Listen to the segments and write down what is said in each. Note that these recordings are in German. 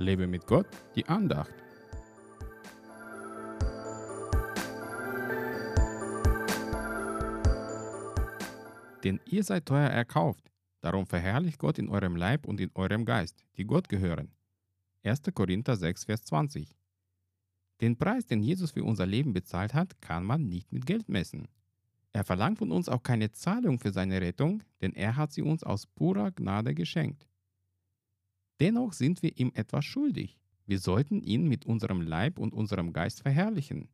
Lebe mit Gott, die Andacht. Denn ihr seid teuer erkauft, darum verherrlicht Gott in eurem Leib und in eurem Geist, die Gott gehören. 1. Korinther 6, Vers 20. Den Preis, den Jesus für unser Leben bezahlt hat, kann man nicht mit Geld messen. Er verlangt von uns auch keine Zahlung für seine Rettung, denn er hat sie uns aus purer Gnade geschenkt. Dennoch sind wir ihm etwas schuldig. Wir sollten ihn mit unserem Leib und unserem Geist verherrlichen.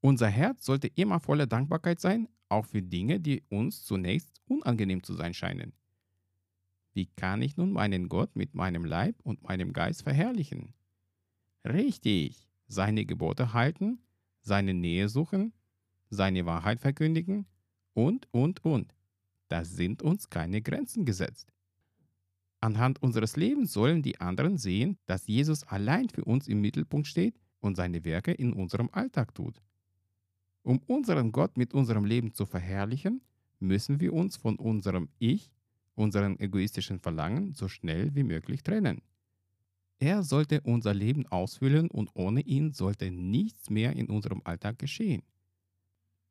Unser Herz sollte immer voller Dankbarkeit sein, auch für Dinge, die uns zunächst unangenehm zu sein scheinen. Wie kann ich nun meinen Gott mit meinem Leib und meinem Geist verherrlichen? Richtig, seine Gebote halten, seine Nähe suchen, seine Wahrheit verkündigen und, und, und. Das sind uns keine Grenzen gesetzt. Anhand unseres Lebens sollen die anderen sehen, dass Jesus allein für uns im Mittelpunkt steht und seine Werke in unserem Alltag tut. Um unseren Gott mit unserem Leben zu verherrlichen, müssen wir uns von unserem Ich, unseren egoistischen Verlangen so schnell wie möglich trennen. Er sollte unser Leben ausfüllen und ohne ihn sollte nichts mehr in unserem Alltag geschehen.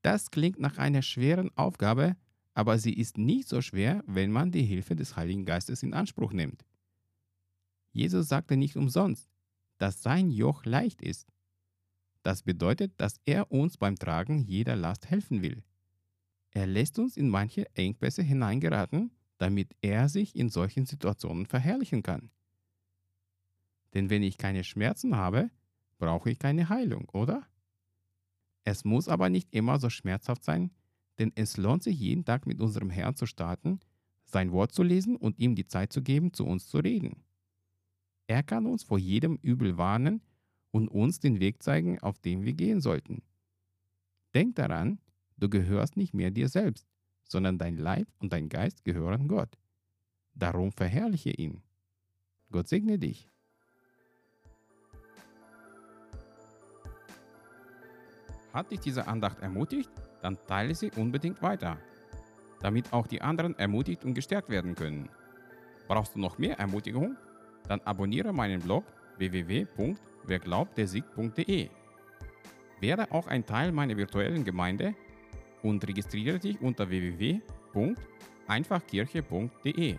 Das klingt nach einer schweren Aufgabe, aber sie ist nicht so schwer, wenn man die Hilfe des Heiligen Geistes in Anspruch nimmt. Jesus sagte nicht umsonst, dass sein Joch leicht ist. Das bedeutet, dass er uns beim Tragen jeder Last helfen will. Er lässt uns in manche Engpässe hineingeraten, damit er sich in solchen Situationen verherrlichen kann. Denn wenn ich keine Schmerzen habe, brauche ich keine Heilung, oder? Es muss aber nicht immer so schmerzhaft sein, denn es lohnt sich jeden Tag mit unserem Herrn zu starten, sein Wort zu lesen und ihm die Zeit zu geben, zu uns zu reden. Er kann uns vor jedem Übel warnen und uns den Weg zeigen, auf dem wir gehen sollten. Denk daran, du gehörst nicht mehr dir selbst, sondern dein Leib und dein Geist gehören Gott. Darum verherrliche ihn. Gott segne dich. Hat dich diese Andacht ermutigt? Dann teile sie unbedingt weiter, damit auch die anderen ermutigt und gestärkt werden können. Brauchst du noch mehr Ermutigung? Dann abonniere meinen Blog www.werglaubtersieg.de. Werde auch ein Teil meiner virtuellen Gemeinde und registriere dich unter www.einfachkirche.de.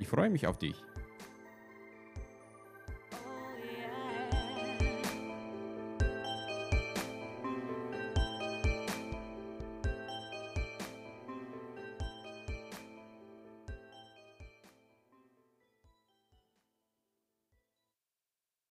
Ich freue mich auf dich.